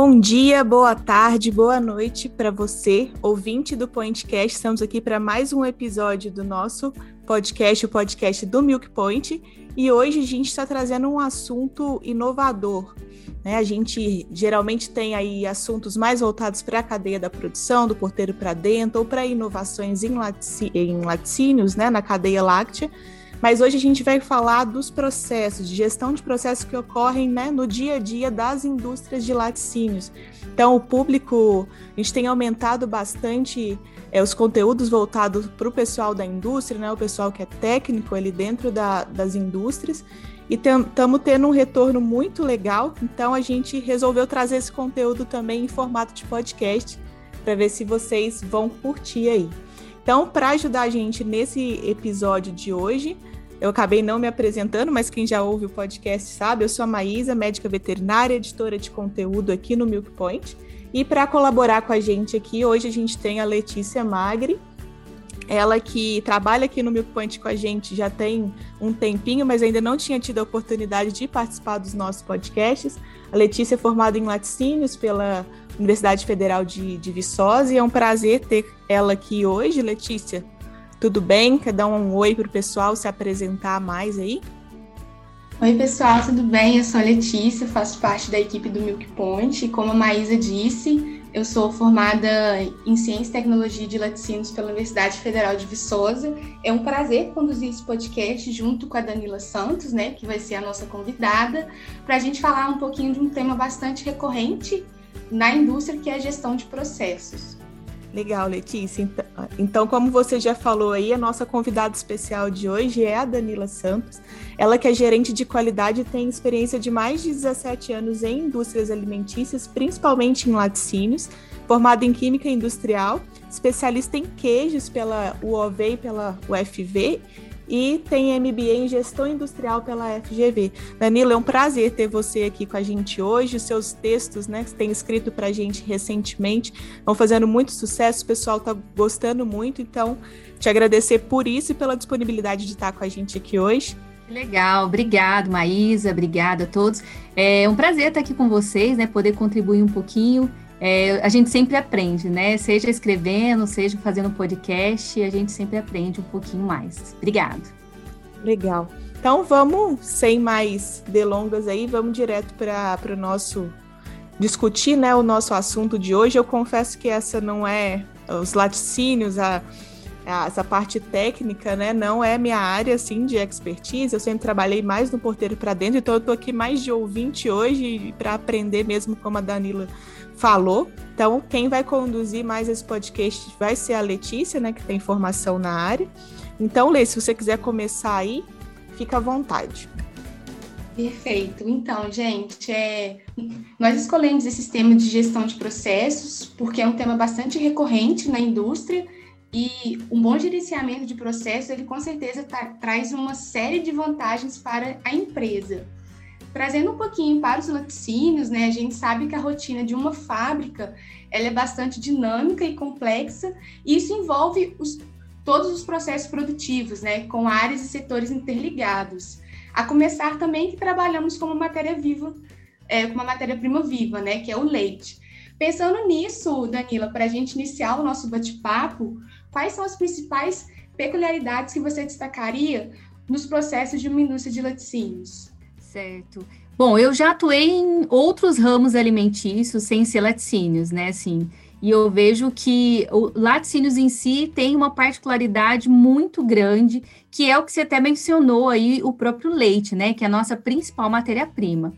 Bom dia, boa tarde, boa noite para você, ouvinte do Pointcast. Estamos aqui para mais um episódio do nosso podcast, o podcast do Milk Point. E hoje a gente está trazendo um assunto inovador. Né? A gente geralmente tem aí assuntos mais voltados para a cadeia da produção, do porteiro para dentro, ou para inovações em, laticínios, né? na cadeia láctea. Mas hoje a gente vai falar dos processos, de gestão de processos que ocorrem né, no dia a dia das indústrias de laticínios. Então, o público, a gente tem aumentado bastante é, os conteúdos voltados para o pessoal da indústria, né, o pessoal que é técnico ali dentro da, das indústrias, e estamos tendo um retorno muito legal. Então, a gente resolveu trazer esse conteúdo também em formato de podcast, para ver se vocês vão curtir aí. Então, para ajudar a gente nesse episódio de hoje, eu acabei não me apresentando, mas quem já ouve o podcast sabe, eu sou a Maísa, médica veterinária, editora de conteúdo aqui no Milk Point. E para colaborar com a gente aqui, hoje a gente tem a Letícia Magri, ela que trabalha aqui no Milk Point com a gente já tem um tempinho, mas ainda não tinha tido a oportunidade de participar dos nossos podcasts. A Letícia é formada em laticínios pela Universidade Federal de, de Viçosa, e é um prazer ter ela aqui hoje. Letícia, tudo bem? Quer dar um oi para o pessoal se apresentar mais aí? Oi, pessoal, tudo bem? Eu sou a Letícia, faço parte da equipe do Milk Point, e como a Maísa disse, eu sou formada em Ciência e Tecnologia de Laticínios pela Universidade Federal de Viçosa. É um prazer conduzir esse podcast junto com a Danila Santos, né, que vai ser a nossa convidada, para a gente falar um pouquinho de um tema bastante recorrente na indústria, que é a gestão de processos. Legal, Letícia. Então, então, como você já falou aí, a nossa convidada especial de hoje é a Danila Santos. Ela que é gerente de qualidade e tem experiência de mais de 17 anos em indústrias alimentícias, principalmente em laticínios, formada em Química Industrial, especialista em queijos pela UOV e pela UFV e tem MBA em Gestão Industrial pela FGV. Danilo, é um prazer ter você aqui com a gente hoje. Os seus textos, né, que você tem escrito para a gente recentemente, estão fazendo muito sucesso, o pessoal está gostando muito, então te agradecer por isso e pela disponibilidade de estar com a gente aqui hoje. Legal, obrigado, Maísa, obrigada a todos. É um prazer estar aqui com vocês, né, poder contribuir um pouquinho é, a gente sempre aprende, né? Seja escrevendo, seja fazendo podcast, a gente sempre aprende um pouquinho mais. Obrigado. Legal. Então vamos, sem mais delongas aí, vamos direto para o nosso discutir, né, o nosso assunto de hoje. Eu confesso que essa não é os laticínios, a, a, essa parte técnica, né, não é minha área assim de expertise. Eu sempre trabalhei mais no porteiro para dentro, então eu tô aqui mais de ouvinte hoje para aprender mesmo como a Danila falou. Então, quem vai conduzir mais esse podcast vai ser a Letícia, né, que tem formação na área. Então, Lê, se você quiser começar aí, fica à vontade. Perfeito. Então, gente, é... nós escolhemos esse sistema de gestão de processos porque é um tema bastante recorrente na indústria e um bom gerenciamento de processos, ele com certeza tra traz uma série de vantagens para a empresa. Trazendo um pouquinho para os laticínios, né, a gente sabe que a rotina de uma fábrica ela é bastante dinâmica e complexa, e isso envolve os, todos os processos produtivos, né, com áreas e setores interligados. A começar também que trabalhamos com uma matéria viva, é, com uma matéria-prima viva, né, que é o leite. Pensando nisso, Danila, para a gente iniciar o nosso bate-papo, quais são as principais peculiaridades que você destacaria nos processos de uma indústria de laticínios? Certo. Bom, eu já atuei em outros ramos alimentícios sem ser laticínios, né? Assim, e eu vejo que o laticínios em si tem uma particularidade muito grande, que é o que você até mencionou aí, o próprio leite, né? Que é a nossa principal matéria-prima.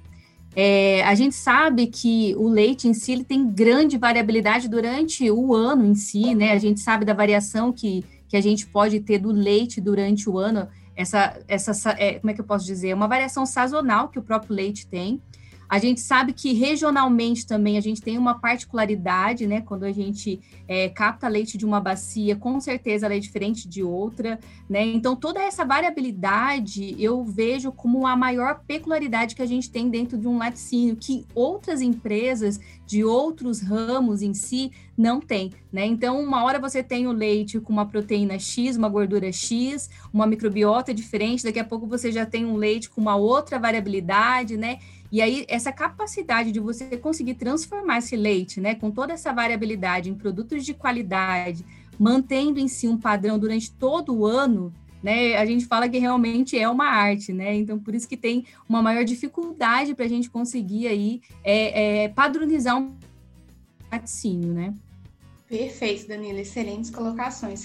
É, a gente sabe que o leite em si ele tem grande variabilidade durante o ano em si, né? A gente sabe da variação que, que a gente pode ter do leite durante o ano essa, essa é, como é que eu posso dizer, uma variação sazonal que o próprio leite tem. A gente sabe que regionalmente também a gente tem uma particularidade, né? Quando a gente é, capta leite de uma bacia, com certeza ela é diferente de outra, né? Então, toda essa variabilidade eu vejo como a maior peculiaridade que a gente tem dentro de um laticínio, que outras empresas de outros ramos em si não tem, né? Então, uma hora você tem o leite com uma proteína X, uma gordura X, uma microbiota diferente, daqui a pouco você já tem um leite com uma outra variabilidade, né? E aí, essa capacidade de você conseguir transformar esse leite, né, com toda essa variabilidade em produtos de qualidade, mantendo em si um padrão durante todo o ano, né, a gente fala que realmente é uma arte, né? Então, por isso que tem uma maior dificuldade para a gente conseguir aí é, é, padronizar um laticínio, né? Perfeito, Danila, excelentes colocações.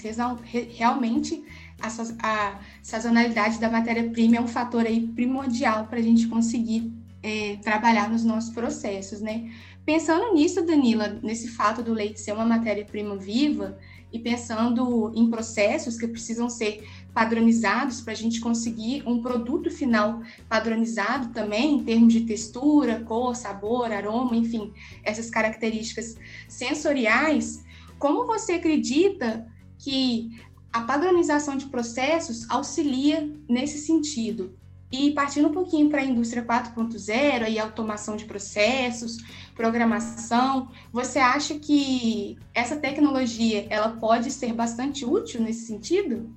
Realmente, a, a sazonalidade da matéria-prima é um fator aí primordial para a gente conseguir é, trabalhar nos nossos processos, né? Pensando nisso, Danila, nesse fato do leite ser uma matéria-prima viva e pensando em processos que precisam ser padronizados para a gente conseguir um produto final padronizado também, em termos de textura, cor, sabor, aroma, enfim, essas características sensoriais, como você acredita que a padronização de processos auxilia nesse sentido? E partindo um pouquinho para a indústria 4.0, aí automação de processos, programação, você acha que essa tecnologia ela pode ser bastante útil nesse sentido?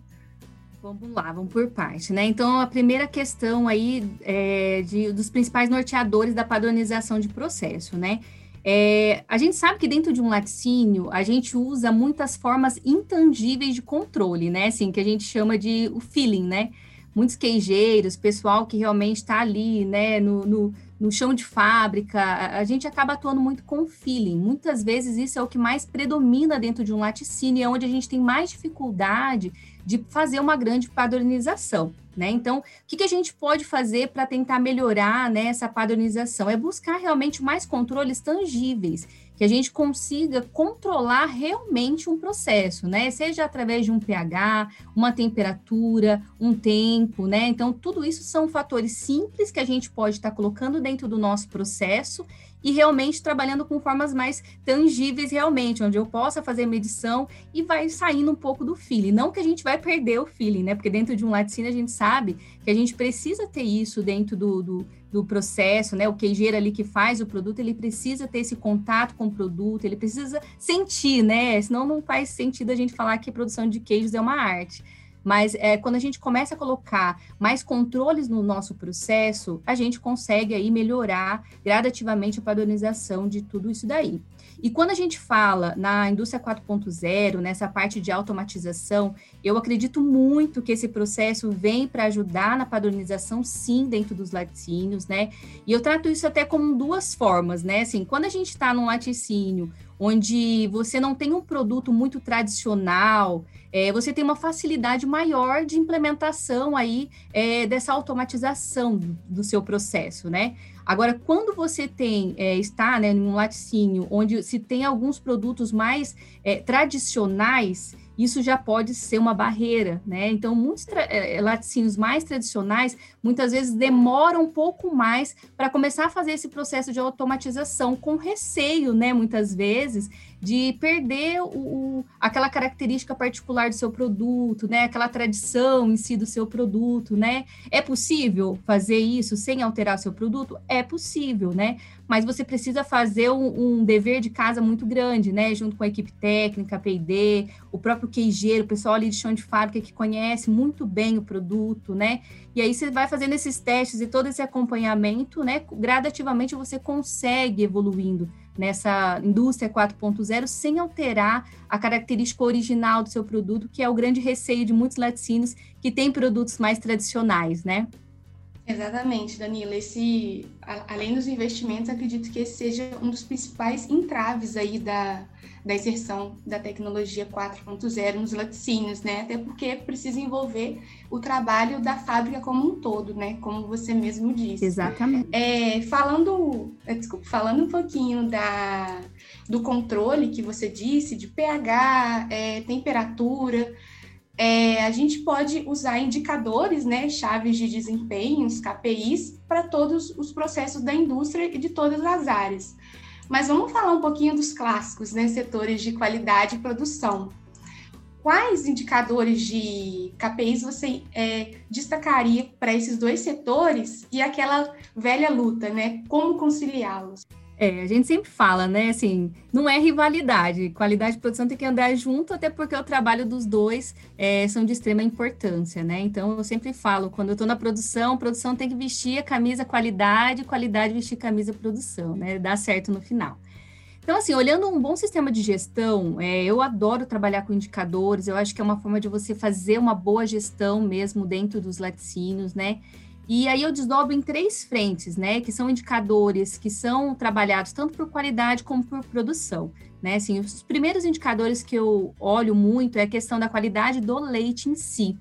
Vamos lá, vamos por parte, né? Então, a primeira questão aí é de, dos principais norteadores da padronização de processo, né? É, a gente sabe que dentro de um laticínio a gente usa muitas formas intangíveis de controle, né? Assim, que a gente chama de o feeling, né? Muitos queijeiros, pessoal que realmente está ali, né, no, no, no, chão de fábrica, a, gente acaba atuando muito com feeling. Muitas vezes isso é o que mais predomina dentro de um laticínio, é onde a gente tem mais dificuldade de fazer uma grande padronização. Né? Então, o que, que a gente pode fazer para tentar melhorar né, essa padronização? É buscar realmente mais controles tangíveis que a gente consiga controlar realmente um processo, né? Seja através de um pH, uma temperatura, um tempo, né? Então, tudo isso são fatores simples que a gente pode estar colocando dentro do nosso processo e realmente trabalhando com formas mais tangíveis realmente, onde eu possa fazer medição e vai saindo um pouco do feeling. Não que a gente vai perder o feeling, né? Porque dentro de um laticínio a gente sabe que a gente precisa ter isso dentro do, do, do processo, né? O queijeiro ali que faz o produto, ele precisa ter esse contato com o produto, ele precisa sentir, né? Senão não faz sentido a gente falar que a produção de queijos é uma arte. Mas é, quando a gente começa a colocar mais controles no nosso processo, a gente consegue aí melhorar gradativamente a padronização de tudo isso daí. E quando a gente fala na indústria 4.0, nessa parte de automatização, eu acredito muito que esse processo vem para ajudar na padronização, sim, dentro dos laticínios, né? E eu trato isso até como duas formas, né? Assim, quando a gente está num laticínio onde você não tem um produto muito tradicional, é, você tem uma facilidade maior de implementação aí é, dessa automatização do, seu processo, né? Agora, quando você tem, é, está né, em um laticínio onde se tem alguns produtos mais é, tradicionais, isso já pode ser uma barreira, né? Então, muitos é, laticínios mais tradicionais, muitas vezes demoram um pouco mais para começar a fazer esse processo de automatização, com receio, né? Muitas vezes, de perder o, o, aquela característica particular do seu produto, né? Aquela tradição em si do seu produto, né? É possível fazer isso sem alterar seu produto? É possível, né? mas você precisa fazer um, um, dever de casa muito grande, né? Junto com a equipe técnica, a P&D, o próprio queijeiro, o pessoal ali de chão de fábrica que conhece muito bem o produto, né? E aí você vai fazendo esses testes e todo esse acompanhamento, né? Gradativamente você consegue evoluindo nessa indústria 4.0 sem alterar a característica original do seu produto, que é o grande receio de muitos laticínios que têm produtos mais tradicionais, né? Exatamente, Danila. Esse, além dos investimentos, acredito que esse seja um dos principais entraves aí da, da inserção da tecnologia 4.0 nos laticínios, né? Até porque precisa envolver o trabalho da fábrica como um todo, né? Como você mesmo disse. Exatamente. É, falando, é, desculpa, falando um pouquinho da, do controle que você disse, de pH, é, temperatura, é, a gente pode usar indicadores, né, chaves de desempenho, os KPIs, para todos os processos da indústria e de todas as áreas. Mas vamos falar um pouquinho dos clássicos, né, setores de qualidade e produção. Quais indicadores de KPIs você é, destacaria para esses dois setores e aquela velha luta, né? Como conciliá-los? É, a gente sempre fala, né? Assim, não é rivalidade. Qualidade e produção tem que andar junto, até porque o trabalho dos dois é, são de extrema importância, né? Então, eu sempre falo, quando eu estou na produção, produção tem que vestir a camisa qualidade, qualidade vestir camisa produção, né? Dá certo no final. Então, assim, olhando um bom sistema de gestão, é, eu adoro trabalhar com indicadores, eu acho que é uma forma de você fazer uma boa gestão mesmo dentro dos laticínios, né? E aí eu desdobro em três frentes, né, que são indicadores que são trabalhados tanto por qualidade como por produção, né? Assim, os primeiros indicadores que eu olho muito é a questão da qualidade do leite em si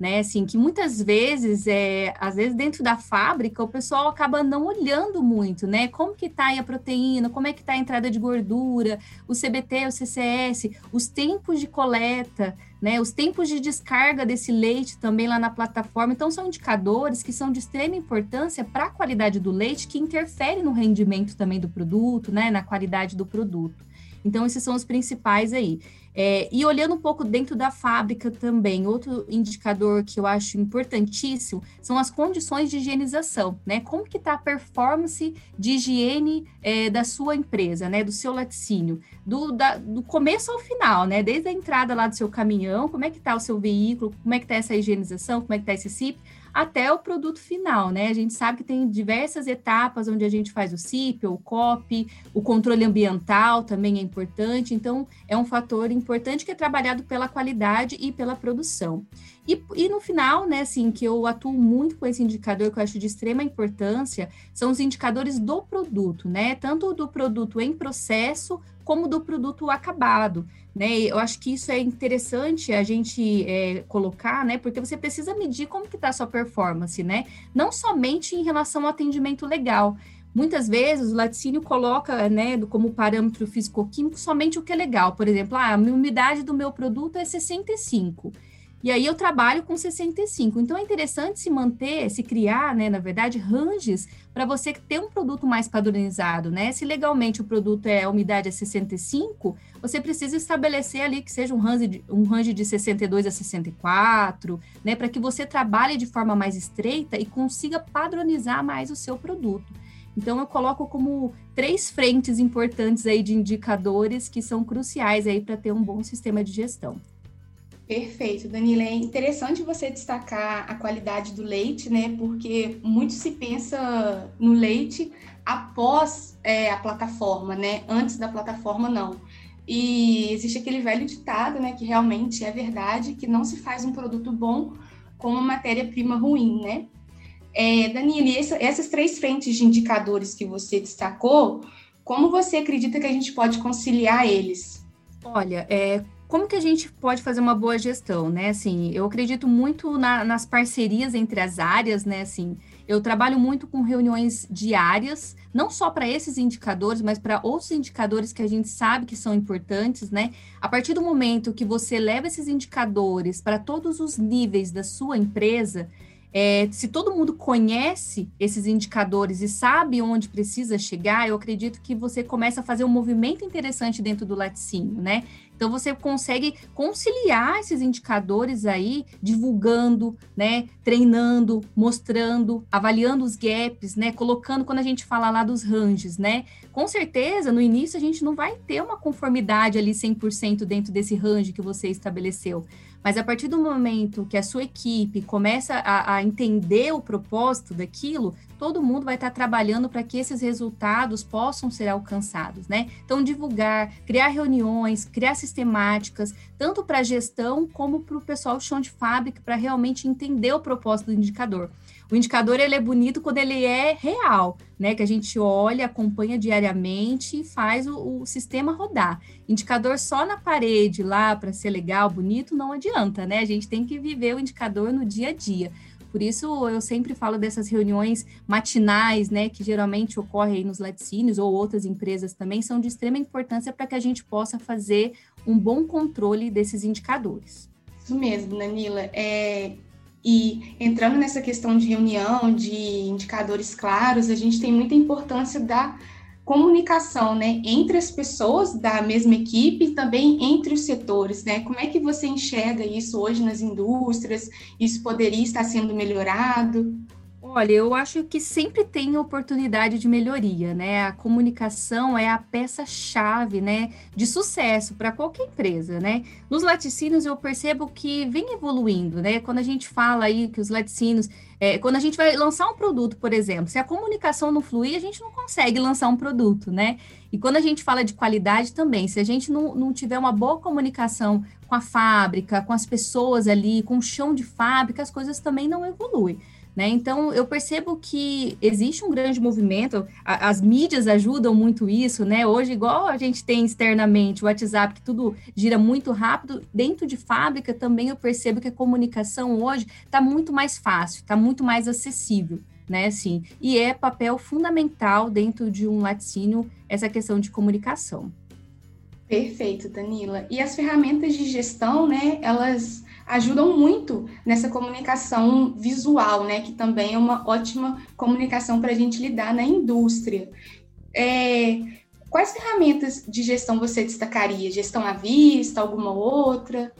né? Assim, que muitas vezes, é, às vezes dentro da fábrica, o pessoal acaba não olhando muito, né? Como que tá a proteína, como é que tá a entrada de gordura, o CBT, o CCS, os tempos de coleta, né? Os tempos de descarga desse leite também lá na plataforma. Então, são indicadores que são de extrema importância para a qualidade do leite, que interfere no rendimento também do produto, né? Na qualidade do produto. Então, esses são os principais aí. É, e olhando um pouco dentro da fábrica também, outro indicador que eu acho importantíssimo são as condições de higienização, né? Como que está a performance de higiene é, da sua empresa, né? Do seu laticínio, do, da, do começo ao final, né? Desde a entrada lá do seu caminhão, como é que está o seu veículo, como é que está essa higienização, como é que está esse CIP, até o produto final, né? A gente sabe que tem diversas etapas onde a gente faz o CIP, o COP, o controle ambiental também é importante, então é um fator importante que é trabalhado pela qualidade e pela produção. E, e no final, né, assim, que eu atuo muito com esse indicador que eu acho de extrema importância, são os indicadores do produto, né? Tanto do produto em processo como do produto acabado. Né? Eu acho que isso é interessante a gente é, colocar, né? Porque você precisa medir como que está a sua performance, né? Não somente em relação ao atendimento legal. Muitas vezes o laticínio coloca, né, como parâmetro físico-químico somente o que é legal. Por exemplo, ah, a umidade do meu produto é 65. E aí eu trabalho com 65. Então é interessante se manter, se criar, né, na verdade, ranges para você ter um produto mais padronizado, né? Se legalmente o produto é a umidade é 65, você precisa estabelecer ali que seja um range de, um range de 62 a 64, né, para que você trabalhe de forma mais estreita e consiga padronizar mais o seu produto. Então eu coloco como três frentes importantes aí de indicadores que são cruciais aí para ter um bom sistema de gestão. Perfeito, Danila. É interessante você destacar a qualidade do leite, né? Porque muito se pensa no leite após é, a plataforma, né? Antes da plataforma, não. E existe aquele velho ditado, né? Que realmente é verdade, que não se faz um produto bom com uma matéria-prima ruim, né? É, Danila, essa, essas três frentes de indicadores que você destacou, como você acredita que a gente pode conciliar eles? Olha, é, como que a gente pode fazer uma boa gestão, né? Assim, eu acredito muito na, nas parcerias entre as áreas, né? Assim, eu trabalho muito com reuniões diárias, não só para esses indicadores, mas para outros indicadores que a gente sabe que são importantes, né? A partir do momento que você leva esses indicadores para todos os níveis da sua empresa, é, se todo mundo conhece esses indicadores e sabe onde precisa chegar, eu acredito que você começa a fazer um movimento interessante dentro do laticínio, né? Então você consegue conciliar esses indicadores aí, divulgando, né, treinando, mostrando, avaliando os gaps, né, colocando quando a gente fala lá dos ranges, né? Com certeza, no início a gente não vai ter uma conformidade ali 100% dentro desse range que você estabeleceu. Mas a partir do momento que a sua equipe começa a, a entender o propósito daquilo, todo mundo vai estar trabalhando para que esses resultados possam ser alcançados, né? Então, divulgar, criar reuniões, criar sistemáticas, tanto para a gestão como para o pessoal chão de fábrica, para realmente entender o propósito do indicador. O indicador ele é bonito quando ele é real, né? Que a gente olha, acompanha diariamente e faz o, o sistema rodar. Indicador só na parede lá para ser legal, bonito, não adianta, né? A gente tem que viver o indicador no dia a dia. Por isso, eu sempre falo dessas reuniões matinais, né, que geralmente ocorrem nos laticínios ou outras empresas também, são de extrema importância para que a gente possa fazer um bom controle desses indicadores. Isso mesmo, Danila. É, e entrando nessa questão de reunião, de indicadores claros, a gente tem muita importância da comunicação, né, entre as pessoas da mesma equipe e também entre os setores, né? Como é que você enxerga isso hoje nas indústrias? Isso poderia estar sendo melhorado? Olha, eu acho que sempre tem oportunidade de melhoria, né? A comunicação é a peça-chave, né, de sucesso para qualquer empresa, né? Nos laticínios eu percebo que vem evoluindo, né? Quando a gente fala aí que os laticínios, é, quando a gente vai lançar um produto, por exemplo, se a comunicação não fluir, a gente não consegue lançar um produto, né? E quando a gente fala de qualidade também, se a gente não, não tiver uma boa comunicação com a fábrica, com as pessoas ali, com o chão de fábrica, as coisas também não evoluem. Né? Então, eu percebo que existe um grande movimento, a, as mídias ajudam muito isso, né? Hoje, igual a gente tem externamente o WhatsApp, que tudo gira muito rápido, dentro de fábrica também eu percebo que a comunicação hoje está muito mais fácil, está muito mais acessível, né? Assim, e é papel fundamental dentro de um laticínio essa questão de comunicação. Perfeito, Danila. E as ferramentas de gestão, né, elas ajudam muito nessa comunicação visual, né? Que também é uma ótima comunicação para a gente lidar na indústria. É, quais ferramentas de gestão você destacaria? Gestão à vista, alguma outra?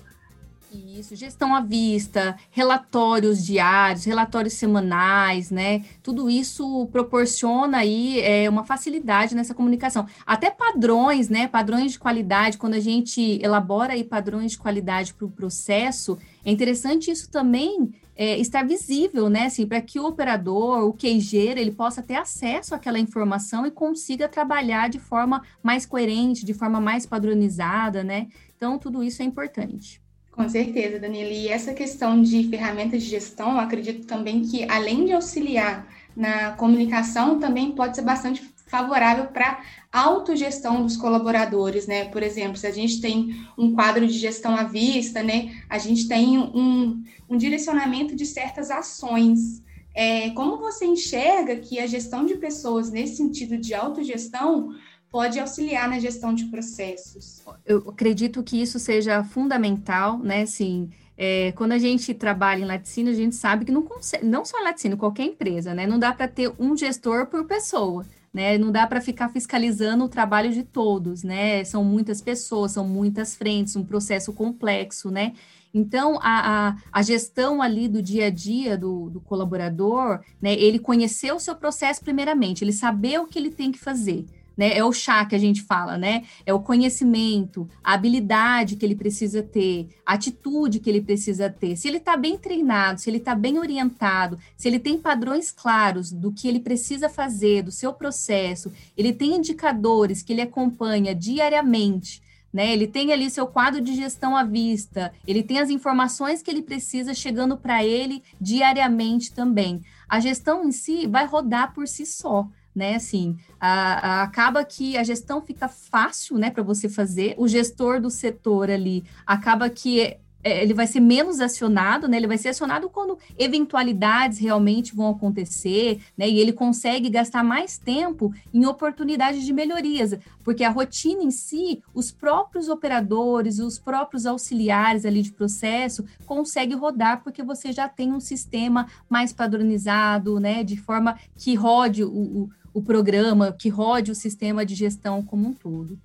Isso, gestão à vista, relatórios diários, relatórios semanais, né? Tudo isso proporciona aí é, uma facilidade nessa comunicação. Até padrões, né? Padrões de qualidade, quando a gente elabora aí padrões de qualidade para o processo, é interessante isso também é, estar visível, né? Assim, para que o operador, o queijeiro, ele possa ter acesso àquela informação e consiga trabalhar de forma mais coerente, de forma mais padronizada, né? Então, tudo isso é importante. Com certeza, Daniela. E essa questão de ferramentas de gestão, eu acredito também que, além de auxiliar na comunicação, também pode ser bastante favorável para autogestão dos colaboradores, né? Por exemplo, se a gente tem um quadro de gestão à vista, né? A gente tem um, um direcionamento de certas ações. É, como você enxerga que a gestão de pessoas nesse sentido de autogestão pode auxiliar na gestão de processos. Eu acredito que isso seja fundamental, né? Assim, é, quando a gente trabalha em laticínio, a gente sabe que não consegue, não só laticínio, qualquer empresa, né? Não dá para ter um gestor por pessoa. Né? Não dá para ficar fiscalizando o trabalho de todos, né? São muitas pessoas, são muitas frentes, um processo complexo, né? Então, a, a, a, gestão ali do dia a dia do, do colaborador, né, ele conhecer o seu processo primeiramente, ele saber o que ele tem que fazer né? É o chá que a gente fala, né? É o conhecimento, a habilidade que ele precisa ter, a atitude que ele precisa ter. Se ele está bem treinado, se ele está bem orientado, se ele tem padrões claros do que ele precisa fazer, do seu processo, ele tem indicadores que ele acompanha diariamente. Né, ele tem ali seu quadro de gestão à vista, ele tem as informações que ele precisa chegando para ele diariamente também. A gestão em si vai rodar por si só né? Assim, a, a, acaba que a gestão fica fácil, né, para você fazer. O gestor do setor ali acaba que é, ele vai ser menos acionado, né? Ele vai ser acionado quando eventualidades realmente vão acontecer, né? E ele consegue gastar mais tempo em oportunidades de melhorias, porque a rotina em si, os próprios operadores, os próprios auxiliares ali de processo consegue rodar porque você já tem um sistema mais padronizado, né? De forma que rode o, o o programa, que rode o sistema de gestão como um todo.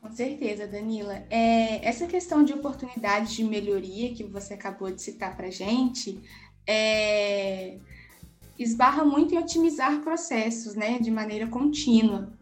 Com certeza, Danila. É, essa questão de oportunidades de melhoria que você acabou de citar para a gente é, esbarra muito em otimizar processos né, de maneira contínua.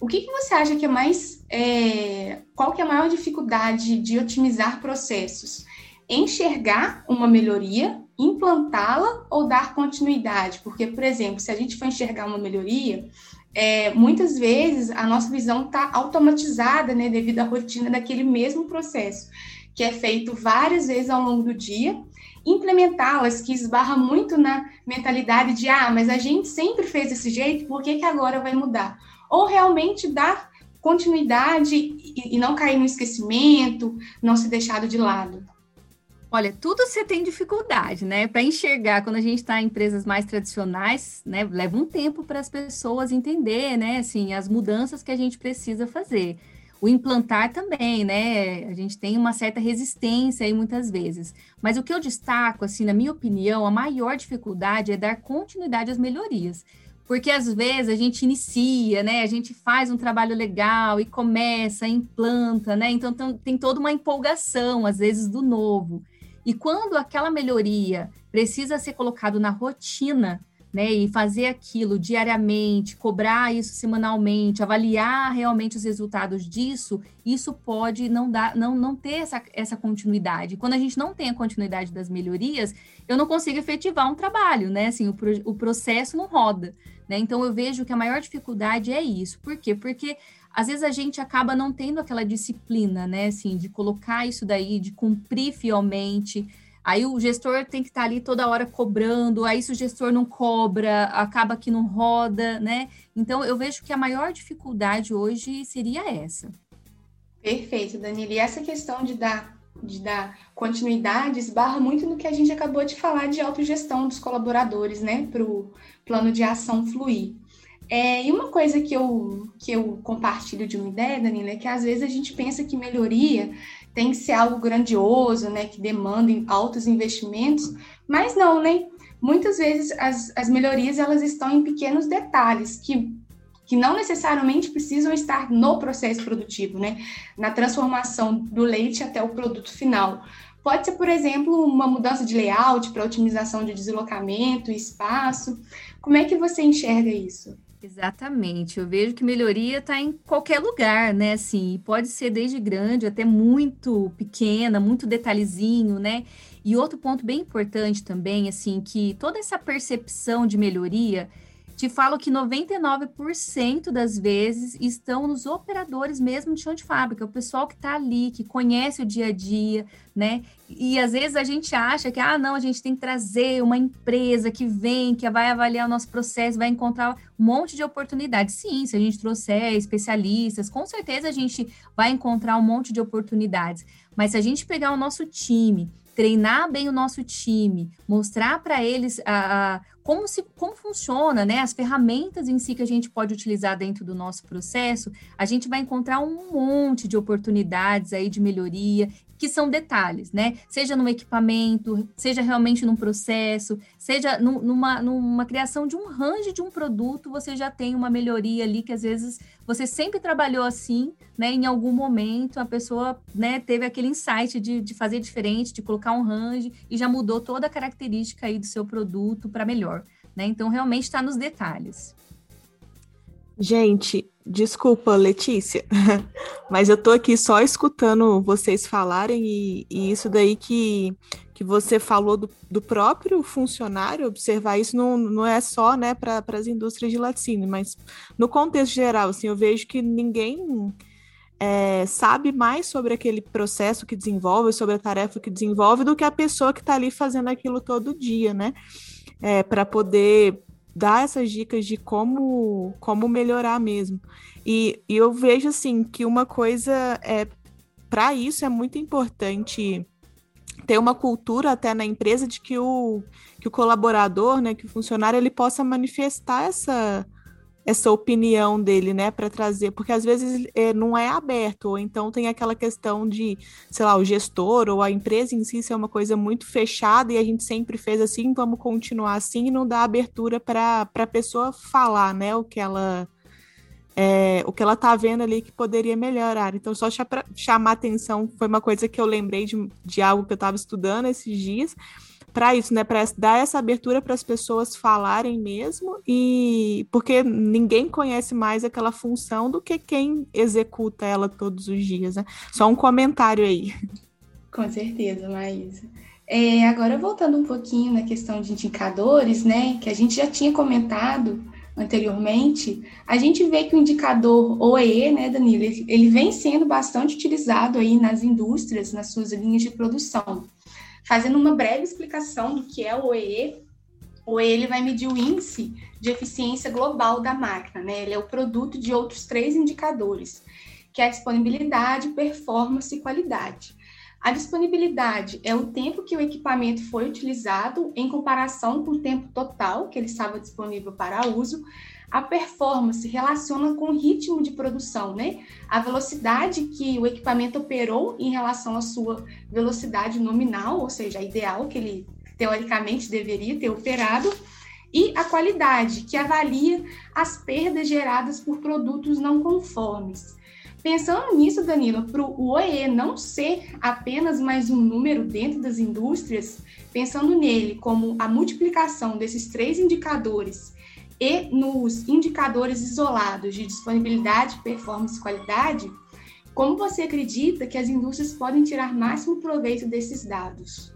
O que, que você acha que é mais. É, qual que é a maior dificuldade de otimizar processos? Enxergar uma melhoria implantá-la ou dar continuidade? Porque, por exemplo, se a gente for enxergar uma melhoria, é, muitas vezes a nossa visão está automatizada, né, devido à rotina daquele mesmo processo, que é feito várias vezes ao longo do dia. Implementá-las, que esbarra muito na mentalidade de, ah, mas a gente sempre fez desse jeito, por que, que agora vai mudar? Ou realmente dar continuidade e, e não cair no esquecimento, não ser deixado de lado. Olha, tudo você tem dificuldade, né? Para enxergar, quando a gente está em empresas mais tradicionais, né? Leva um tempo para as pessoas entender, né? Assim, as mudanças que a gente precisa fazer. O implantar também, né? A gente tem uma certa resistência aí muitas vezes. Mas o que eu destaco, assim, na minha opinião, a maior dificuldade é dar continuidade às melhorias. Porque às vezes a gente inicia, né? A gente faz um trabalho legal e começa, implanta, né? Então tem toda uma empolgação, às vezes, do novo. E quando aquela melhoria precisa ser colocado na rotina, né, e fazer aquilo diariamente, cobrar isso semanalmente, avaliar realmente os resultados disso, isso pode não dar, não, não ter essa, essa continuidade. Quando a gente não tem a continuidade das melhorias, eu não consigo efetivar um trabalho, né? Assim, o, o processo não roda. Né? Então eu vejo que a maior dificuldade é isso. Por quê? Porque às vezes a gente acaba não tendo aquela disciplina, né? Assim, de colocar isso daí, de cumprir fielmente. Aí o gestor tem que estar ali toda hora cobrando, aí se o gestor não cobra, acaba que não roda, né? Então eu vejo que a maior dificuldade hoje seria essa. Perfeito, Danilo. E essa questão de dar, de dar continuidade esbarra muito no que a gente acabou de falar de autogestão dos colaboradores, né? Para o plano de ação fluir. É, e uma coisa que eu, que eu compartilho de uma ideia, Danilo, é que às vezes a gente pensa que melhoria tem que ser algo grandioso, né, que demanda altos investimentos, mas não, né? Muitas vezes as, as melhorias elas estão em pequenos detalhes que, que não necessariamente precisam estar no processo produtivo, né? Na transformação do leite até o produto final. Pode ser, por exemplo, uma mudança de layout para otimização de deslocamento, espaço. Como é que você enxerga isso? Exatamente, eu vejo que melhoria está em qualquer lugar, né? Assim, pode ser desde grande até muito pequena, muito detalhezinho, né? E outro ponto bem importante também, assim, que toda essa percepção de melhoria, te falo que 99% das vezes estão nos operadores mesmo de chão de fábrica, o pessoal que está ali, que conhece o dia a dia, né? E às vezes a gente acha que, ah, não, a gente tem que trazer uma empresa que vem, que vai avaliar o nosso processo, vai encontrar um monte de oportunidades. Sim, se a gente trouxer especialistas, com certeza a gente vai encontrar um monte de oportunidades. Mas se a gente pegar o nosso time, treinar bem o nosso time, mostrar para eles a, a, como, se, como funciona, né? As ferramentas em si que a gente pode utilizar dentro do nosso processo, a gente vai encontrar um monte de oportunidades aí de melhoria que são detalhes, né? Seja no equipamento, seja realmente num processo, seja numa, numa criação de um range de um produto, você já tem uma melhoria ali que às vezes você sempre trabalhou assim, né? Em algum momento a pessoa né, teve aquele insight de, de fazer diferente, de colocar um range e já mudou toda a característica aí do seu produto para melhor, né? Então realmente está nos detalhes. Gente, desculpa, Letícia, mas eu tô aqui só escutando vocês falarem e, e isso daí que, que você falou do, do, próprio funcionário, observar isso não, não é só né, para as indústrias de laticínio, mas no contexto geral, assim, eu vejo que ninguém é, sabe mais sobre aquele processo que desenvolve, sobre a tarefa que desenvolve, do que a pessoa que está ali fazendo aquilo todo dia, né? É, para poder dar essas dicas de como, como melhorar mesmo. E, e eu vejo assim que uma coisa é para isso é muito importante ter uma cultura até na empresa de que o, que o colaborador, né, que o funcionário, ele possa manifestar essa essa opinião dele, né, para trazer, porque às vezes é, não é aberto, ou então tem aquela questão de, sei lá, o gestor ou a empresa em si ser uma coisa muito fechada e a gente sempre fez assim, vamos continuar assim e não dá abertura para a pessoa falar, né, o que ela é, o que ela tá vendo ali que poderia melhorar. Então, só chamar atenção, foi uma coisa que eu lembrei de, de algo que eu estava estudando esses dias, para isso, né, para dar essa abertura para as pessoas falarem mesmo e porque ninguém conhece mais aquela função do que quem executa ela todos os dias, né? Só um comentário aí. Com certeza, Maísa. É, agora voltando um pouquinho na questão de indicadores, né, que a gente já tinha comentado anteriormente, a gente vê que o indicador OEE, né, Danilo, ele vem sendo bastante utilizado aí nas indústrias, nas suas linhas de produção. Fazendo uma breve explicação do que é o OEE, o OEE ele vai medir o índice de eficiência global da máquina, né? Ele é o produto de outros três indicadores, que é a disponibilidade, performance e qualidade. A disponibilidade é o tempo que o equipamento foi utilizado em comparação com o tempo total que ele estava disponível para uso. a performance relaciona com o ritmo de produção, né? A velocidade que o equipamento operou em relação à sua velocidade nominal, ou seja, a ideal que ele teoricamente deveria ter operado, e a qualidade, que avalia as perdas geradas por produtos não conformes. Pensando nisso, Danilo, para o OEE não ser apenas mais um número dentro das indústrias, pensando nele como a multiplicação desses três indicadores e nos indicadores isolados de disponibilidade, performance e qualidade, como você acredita que as indústrias podem tirar máximo proveito desses dados?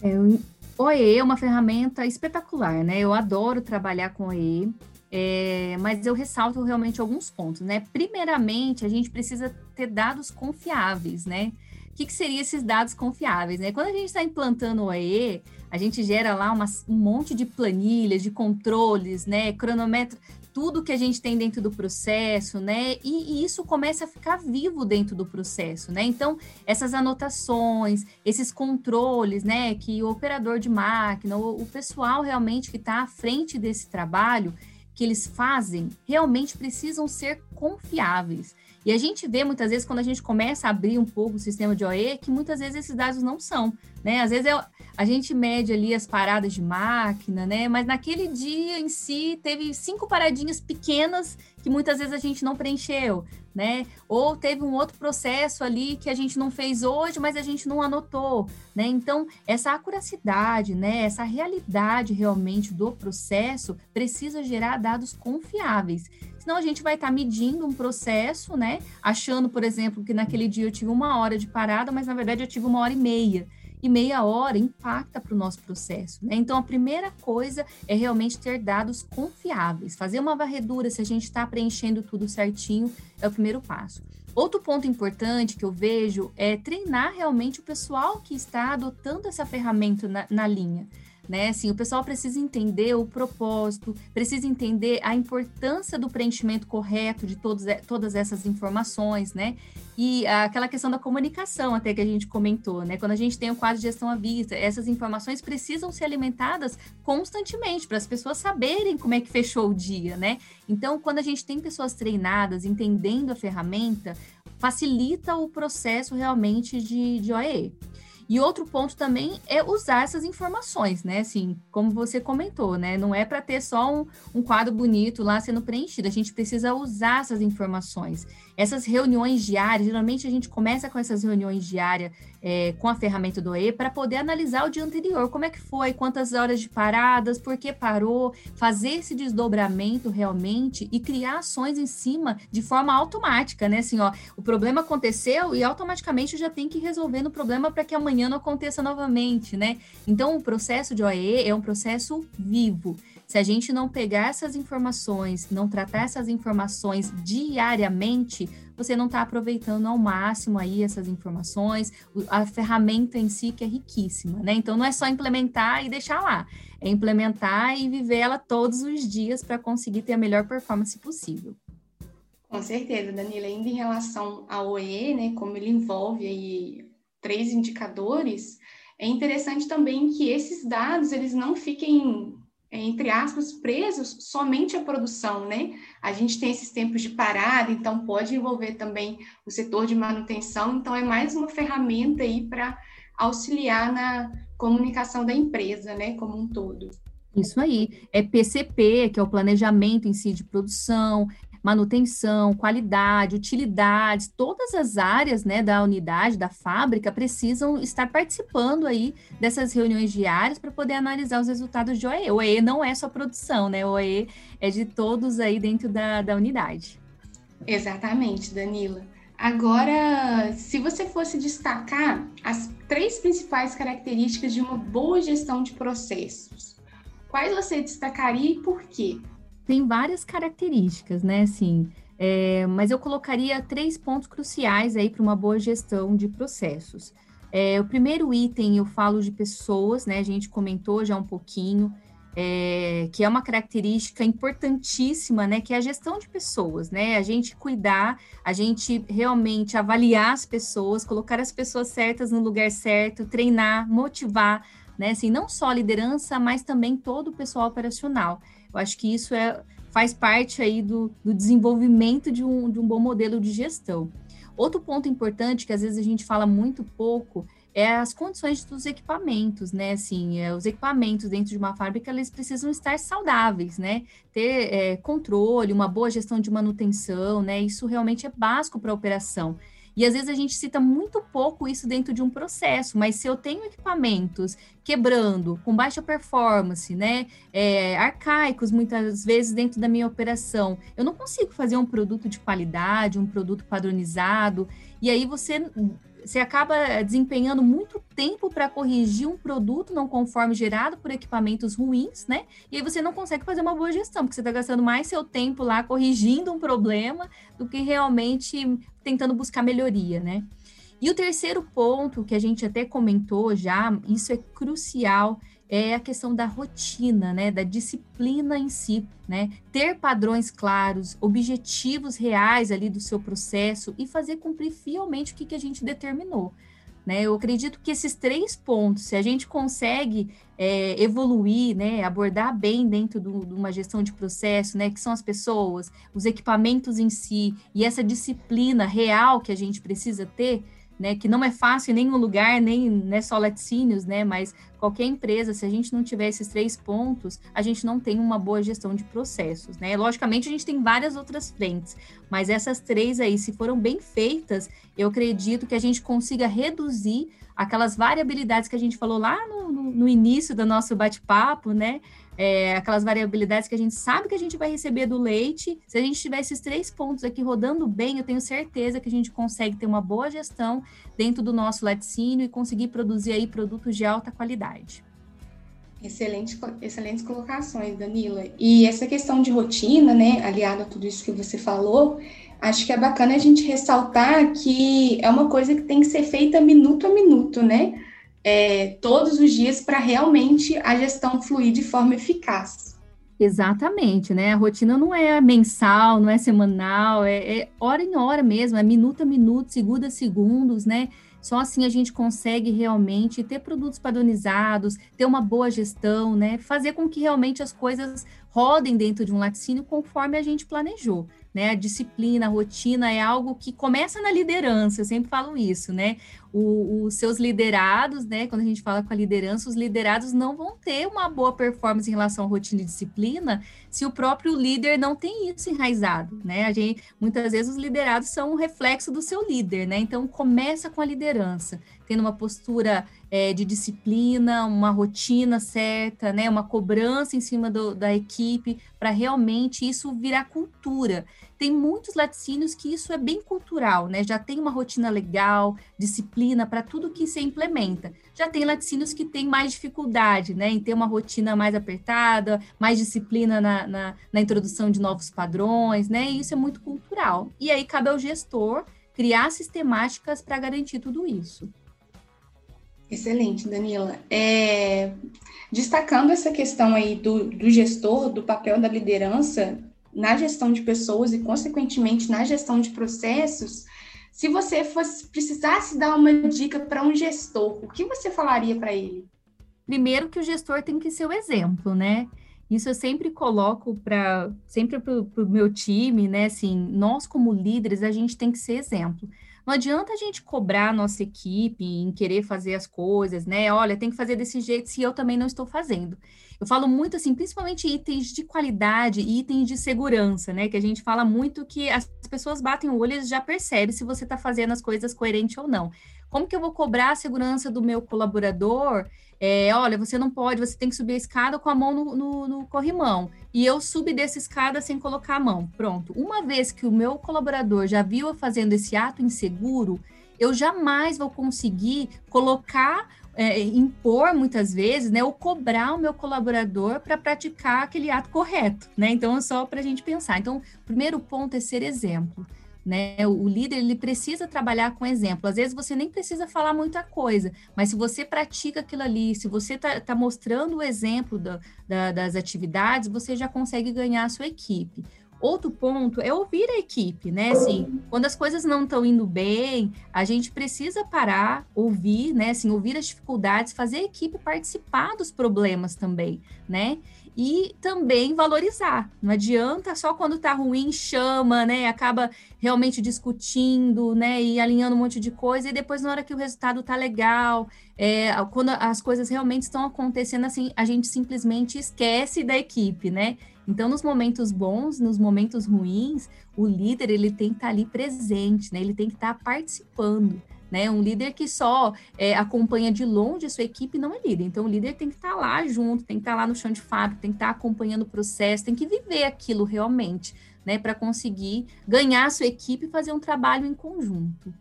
É, o OE é uma ferramenta espetacular, né? Eu adoro trabalhar com OE, é, mas eu ressalto realmente alguns pontos, né? Primeiramente, a gente precisa ter dados confiáveis, né? O que, que seriam esses dados confiáveis, né? Quando a gente está implantando o OE, a gente gera lá uma, um monte de planilhas, de controles, né? Cronômetro, tudo que a gente tem dentro do processo, né? E, e, isso começa a ficar vivo dentro do processo, né? Então, essas anotações, esses controles, né? Que o operador de máquina, o, o pessoal realmente que está à frente desse trabalho, que eles fazem, realmente precisam ser confiáveis. E a gente vê muitas vezes, quando a gente começa a abrir um pouco o sistema de OE, que muitas vezes esses dados não são, né? Às vezes é, a gente mede ali as paradas de máquina, né? Mas naquele dia em si teve cinco paradinhas pequenas que muitas vezes a gente não preencheu, né? Ou teve um outro processo ali que a gente não fez hoje, mas a gente não anotou, né? Então, essa acuracidade, né? Essa realidade realmente do processo precisa gerar dados confiáveis. Senão a gente vai estar tá medindo um processo, né? Achando, por exemplo, que naquele dia eu tive uma hora de parada, mas na verdade eu tive uma hora e meia e meia hora impacta para o nosso processo. Né? Então, a primeira coisa é realmente ter dados confiáveis. Fazer uma varredura, se a gente está preenchendo tudo certinho, é o primeiro passo. Outro ponto importante que eu vejo é treinar realmente o pessoal que está adotando essa ferramenta na, na linha né? Assim, o pessoal precisa entender o propósito, precisa entender a importância do preenchimento correto de todos, todas essas informações, né? E aquela questão da comunicação, até que a gente comentou, né? Quando a gente tem o quadro de gestão à vista, essas informações precisam ser alimentadas constantemente para as pessoas saberem como é que fechou o dia, né? Então, quando a gente tem pessoas treinadas, entendendo a ferramenta, facilita o processo realmente de, de OE. E outro ponto também é usar essas informações, né? Assim, como você comentou, né? Não é para ter só um, um, quadro bonito lá sendo preenchido, a gente precisa usar essas informações. Essas reuniões diárias, geralmente a gente começa com essas reuniões diárias é, com a ferramenta do E para poder analisar o dia anterior, como é que foi, quantas horas de paradas, por que parou, fazer esse desdobramento realmente e criar ações em cima de forma automática, né? Assim, ó, o problema aconteceu e automaticamente já tem que resolver no problema para que amanhã não aconteça novamente, né? Então, o processo de OE é um processo vivo. Se a gente não pegar essas informações, não tratar essas informações diariamente, você não está aproveitando ao máximo aí essas informações, a ferramenta em si que é riquíssima, né? Então não é só implementar e deixar lá, é implementar e viver ela todos os dias para conseguir ter a melhor performance possível. Com certeza, Danila. Ainda em relação ao OE, né, como ele envolve aí três indicadores, é interessante também que esses dados eles não fiquem entre aspas, presos somente à produção, né? A gente tem esses tempos de parada, então pode envolver também o setor de manutenção, então é mais uma ferramenta aí para auxiliar na comunicação da empresa, né, como um todo. Isso aí, é PCP, que é o planejamento em si de produção, manutenção, qualidade, utilidades, todas as áreas né, da unidade, da fábrica, precisam estar participando aí dessas reuniões diárias para poder analisar os resultados de OE. OE não é só produção, né? OE é de todos aí dentro da, da unidade. Exatamente, Danila. Agora, se você fosse destacar as três principais características de uma boa gestão de processos, quais você destacaria e por quê? Tem várias características, né? Assim, é, mas eu colocaria três pontos cruciais aí para uma boa gestão de processos. É, o primeiro item eu falo de pessoas, né? A gente comentou já um pouquinho, é, que é uma característica importantíssima, né? Que é a gestão de pessoas, né? A gente cuidar, a gente realmente avaliar as pessoas, colocar as pessoas certas no lugar certo, treinar, motivar, né? Assim, não só a liderança, mas também todo o pessoal operacional. Eu acho que isso é faz parte aí do, do desenvolvimento de um, de um bom modelo de gestão. Outro ponto importante que às vezes a gente fala muito pouco é as condições dos equipamentos, né? Assim, é, os equipamentos dentro de uma fábrica eles precisam estar saudáveis, né? Ter é, controle, uma boa gestão de manutenção, né? Isso realmente é básico para a operação. E às vezes a gente cita muito pouco isso dentro de um processo, mas se eu tenho equipamentos quebrando, com baixa performance, né, é, arcaicos muitas vezes dentro da minha operação, eu não consigo fazer um produto de qualidade, um produto padronizado, e aí você você acaba desempenhando muito tempo para corrigir um produto não conforme gerado por equipamentos ruins, né? E aí você não consegue fazer uma boa gestão, porque você está gastando mais seu tempo lá corrigindo um problema do que realmente tentando buscar melhoria, né? E o terceiro ponto que a gente até comentou já, isso é crucial, é a questão da rotina, né, da disciplina em si, né, ter padrões claros, objetivos reais ali do seu processo e fazer cumprir fielmente o que, que a gente determinou. Né? Eu acredito que esses três pontos, se a gente consegue é, evoluir, né, abordar bem dentro de uma gestão de processo, né, que são as pessoas, os equipamentos em si e essa disciplina real que a gente precisa ter, né, que não é fácil em nenhum lugar, nem não é só laticínios, né, mas qualquer empresa, se a gente não tiver esses três pontos, a gente não tem uma boa gestão de processos, né? Logicamente, a gente tem várias outras frentes, mas essas três aí, se foram bem feitas, eu acredito que a gente consiga reduzir aquelas variabilidades que a gente falou lá no, no, no início do nosso bate-papo, né? É, aquelas variabilidades que a gente sabe que a gente vai receber do leite. Se a gente tiver esses três pontos aqui rodando bem, eu tenho certeza que a gente consegue ter uma boa gestão dentro do nosso laticínio e conseguir produzir aí produtos de alta qualidade. Excelente, excelentes colocações, Danila. E essa questão de rotina, né, aliado a tudo isso que você falou, acho que é bacana a gente ressaltar que é uma coisa que tem que ser feita minuto a minuto, né? É, todos os dias para realmente a gestão fluir de forma eficaz. Exatamente, né? A rotina não é mensal, não é semanal, é, é hora em hora mesmo, é minuto a minuto, segundo a segundos, né? Só assim a gente consegue realmente ter produtos padronizados, ter uma boa gestão, né? Fazer com que realmente as coisas rodem dentro de um laticínio conforme a gente planejou né? A disciplina, a rotina é algo que começa na liderança, eu sempre falo isso, né? O, os seus liderados, né? Quando a gente fala com a liderança, os liderados não vão ter uma boa performance em relação à rotina e disciplina se o próprio líder não tem isso enraizado, né? A gente, muitas vezes os liderados são um reflexo do seu líder, né? Então começa com a liderança, tendo uma postura é, de disciplina, uma rotina certa, né? Uma cobrança em cima do, da equipe para realmente isso virar cultura tem muitos laticínios que isso é bem cultural, né? Já tem uma rotina legal, disciplina para tudo que se implementa. Já tem laticínios que têm mais dificuldade, né? Em ter uma rotina mais apertada, mais disciplina na, na, na introdução de novos padrões, né? E isso é muito cultural. E aí cabe ao gestor criar sistemáticas para garantir tudo isso. Excelente, Danila. É, destacando essa questão aí do, do gestor, do papel da liderança, na gestão de pessoas e, consequentemente, na gestão de processos, se você fosse precisasse dar uma dica para um gestor, o que você falaria para ele? Primeiro que o gestor tem que ser o exemplo, né? Isso eu sempre coloco para sempre o meu time, né? Assim, nós como líderes a gente tem que ser exemplo. Não adianta a gente cobrar a nossa equipe em querer fazer as coisas, né? Olha, tem que fazer desse jeito se eu também não estou fazendo. Eu falo muito assim, principalmente itens de qualidade e itens de segurança, né? Que a gente fala muito que as pessoas batem o olho e já percebem se você está fazendo as coisas coerente ou não. Como que eu vou cobrar a segurança do meu colaborador? É, olha, você não pode, você tem que subir a escada com a mão no, no, no corrimão. E eu subi dessa escada sem colocar a mão. Pronto. Uma vez que o meu colaborador já viu eu fazendo esse ato inseguro, eu jamais vou conseguir colocar é, impor muitas vezes, né, ou cobrar o meu colaborador para praticar aquele ato correto, né? Então é só para a gente pensar. Então, o primeiro ponto é ser exemplo. Né? O líder ele precisa trabalhar com exemplo. Às vezes você nem precisa falar muita coisa, mas se você pratica aquilo ali, se você está tá mostrando o exemplo da, das atividades, você já consegue ganhar a sua equipe. Outro ponto é ouvir a equipe, né? Assim, quando as coisas não estão indo bem, a gente precisa parar, ouvir, né? Assim, ouvir as dificuldades, fazer a equipe participar dos problemas também, né? E também valorizar. Não adianta só quando está ruim, chama, né? Acaba realmente discutindo, né? E alinhando um monte de coisa, e depois, na hora que o resultado tá legal, é, quando as coisas realmente estão acontecendo assim, a gente simplesmente esquece da equipe, né? Então, nos momentos bons, nos momentos ruins, o líder ele tem que estar ali presente, né? Ele tem que estar participando. Né? Um líder que só é, acompanha de longe a sua equipe não é líder. Então, o líder tem que estar lá junto, tem que estar lá no chão de fábrica, tem que estar acompanhando o processo, tem que viver aquilo realmente, né? Para conseguir ganhar a sua equipe e fazer um trabalho em conjunto.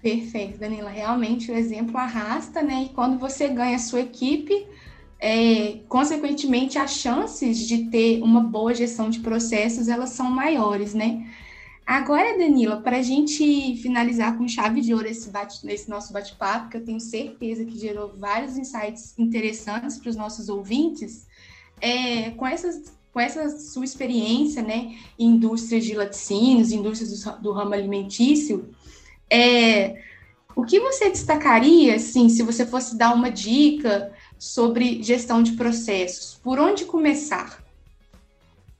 Perfeito, Danila. Realmente o exemplo arrasta, né? E quando você ganha a sua equipe, é, consequentemente, as chances de ter uma boa gestão de processos, elas são maiores, né? Agora, Danila, para a gente finalizar com chave de ouro esse, bate, esse nosso bate-papo, que eu tenho certeza que gerou vários insights interessantes para os nossos ouvintes, é, com, essas, com essa sua experiência né, em indústrias de laticínios, indústrias do, do ramo alimentício, é, o que você destacaria, assim, se você fosse dar uma dica sobre gestão de processos? Por onde começar?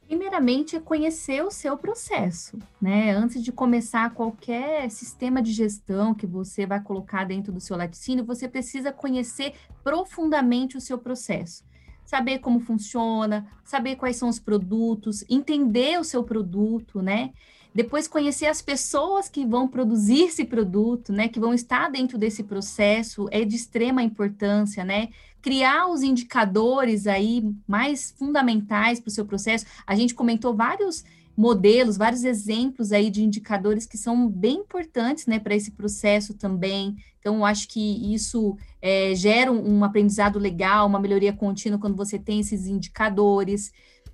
Primeiramente é conhecer o seu processo, né? Antes de começar qualquer sistema de gestão que você vai colocar dentro do seu laticínio, você precisa conhecer profundamente o seu processo. Saber como funciona, saber quais são os produtos, entender o seu produto, né? Depois conhecer as pessoas que vão produzir esse produto, né, que vão estar dentro desse processo, é de extrema importância, né? Criar os indicadores aí mais fundamentais para o seu processo. A gente comentou vários modelos, vários exemplos aí de indicadores que são bem importantes, né, para esse processo também. Então, acho que isso é, gera um aprendizado legal, uma melhoria contínua quando você tem esses indicadores.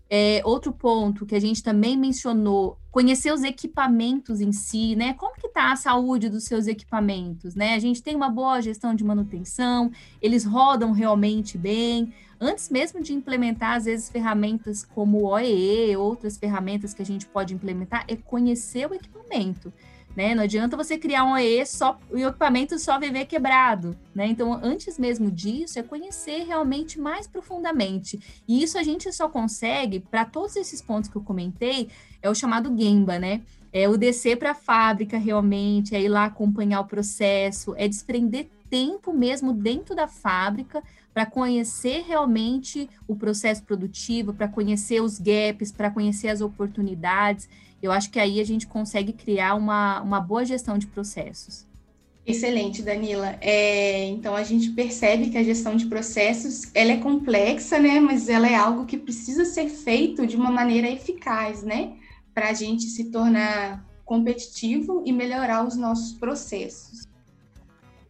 É, outro ponto que a gente também mencionou, conhecer os equipamentos em si, né? Como que está a saúde dos seus equipamentos, né? A gente tem uma boa gestão de manutenção, eles rodam realmente bem. Antes mesmo de implementar, às vezes, ferramentas como o OEE, outras ferramentas que a gente pode implementar, é conhecer o equipamento né? Não adianta você criar um OE só o equipamento só viver quebrado, né? Então, antes mesmo disso, é conhecer realmente mais profundamente. E isso a gente só consegue para todos esses pontos que eu comentei, é o chamado Gemba, né? É o descer para a fábrica realmente, é ir lá acompanhar o processo, é desprender tempo mesmo dentro da fábrica para conhecer realmente o processo produtivo, para conhecer os gaps, para conhecer as oportunidades eu acho que aí a gente consegue criar uma, uma boa gestão de processos. Excelente, Danila. É, então a gente percebe que a gestão de processos ela é complexa, né? Mas ela é algo que precisa ser feito de uma maneira eficaz, né? Para a gente se tornar competitivo e melhorar os nossos processos.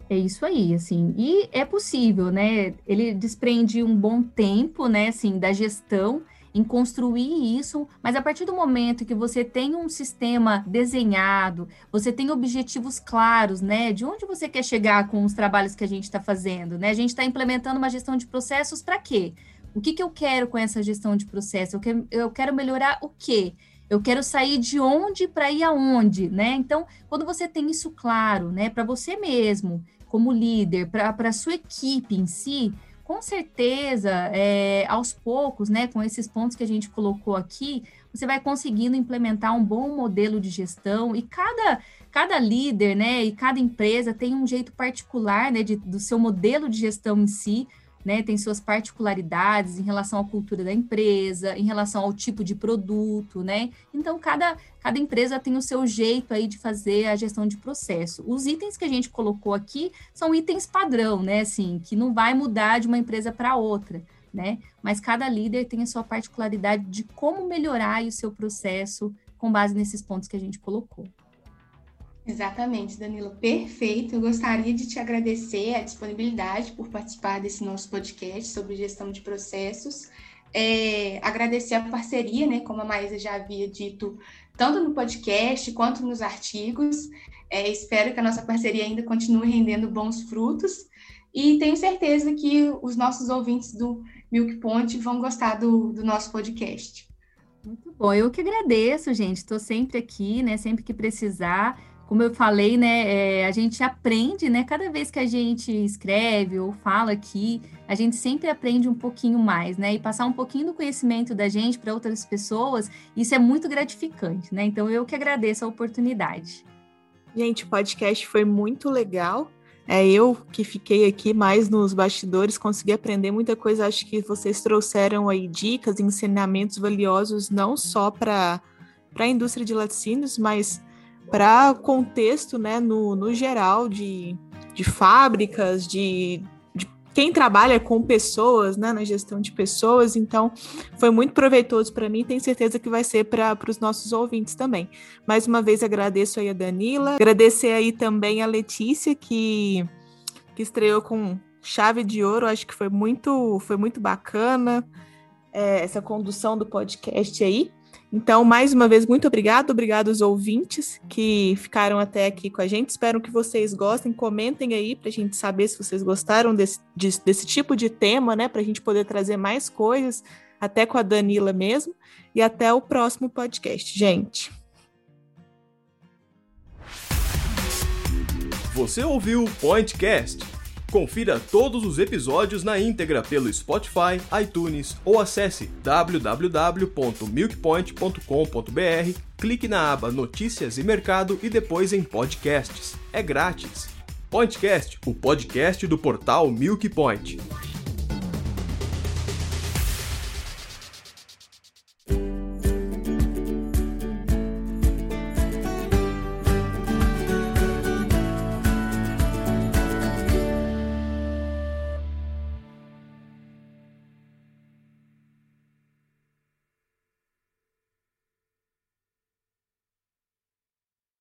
É isso aí, assim, e é possível, né? Ele desprende um bom tempo, né, assim, da gestão em construir isso, mas a partir do momento que você tem um sistema desenhado, você tem objetivos claros, né, de onde você quer chegar com os trabalhos que a gente está fazendo, né? A gente está implementando uma gestão de processos para quê? O que, que eu quero com essa gestão de processo? Eu quero, eu quero melhorar o quê? Eu quero sair de onde para ir aonde, né? Então, quando você tem isso claro, né, para você mesmo, como líder, para a sua equipe em si, com certeza, é, aos poucos, né, com esses pontos que a gente colocou aqui, você vai conseguindo implementar um bom modelo de gestão e cada, cada líder, né, e cada empresa tem um jeito particular, né, de, do seu modelo de gestão em si, né, tem suas particularidades em relação à cultura da empresa, em relação ao tipo de produto, né? Então, cada, cada empresa tem o seu jeito aí de fazer a gestão de processo. Os itens que a gente colocou aqui são itens padrão, né? Assim, que não vai mudar de uma empresa para outra, né? Mas cada líder tem a sua particularidade de como melhorar o seu processo com base nesses pontos que a gente colocou. Exatamente, Danilo, perfeito. Eu gostaria de te agradecer a disponibilidade por participar desse nosso podcast sobre gestão de processos. É, agradecer a parceria, né, como a Maísa já havia dito, tanto no podcast quanto nos artigos. É, espero que a nossa parceria ainda continue rendendo bons frutos e tenho certeza que os nossos ouvintes do Milk Point vão gostar do, do nosso podcast. Muito bom, eu que agradeço, gente. Estou sempre aqui, né? Sempre que precisar. Como eu falei, né? É, a gente aprende, né? Cada vez que a gente escreve ou fala aqui, a gente sempre aprende um pouquinho mais, né? E passar um pouquinho do conhecimento da gente para outras pessoas, isso é muito gratificante, né? Então eu que agradeço a oportunidade. Gente, o podcast foi muito legal. É eu que fiquei aqui mais nos bastidores, consegui aprender muita coisa. Acho que vocês trouxeram aí dicas, ensinamentos valiosos não só para a indústria de laticínios, mas para contexto, né, no, no geral de, de fábricas, de, de quem trabalha com pessoas, né, na gestão de pessoas. Então, foi muito proveitoso para mim. Tenho certeza que vai ser para os nossos ouvintes também. Mais uma vez agradeço aí a Danila, agradecer aí também a Letícia que que estreou com chave de ouro. Acho que foi muito foi muito bacana é, essa condução do podcast aí. Então, mais uma vez, muito obrigado. Obrigado aos ouvintes que ficaram até aqui com a gente. Espero que vocês gostem. Comentem aí para a gente saber se vocês gostaram desse, de, desse tipo de tema, né? Para a gente poder trazer mais coisas, até com a Danila mesmo. E até o próximo podcast, gente. Você ouviu o Pointcast Confira todos os episódios na íntegra pelo Spotify, iTunes ou acesse www.milkpoint.com.br, clique na aba Notícias e Mercado e depois em Podcasts. É grátis. Pointcast, o podcast do portal Milk Point.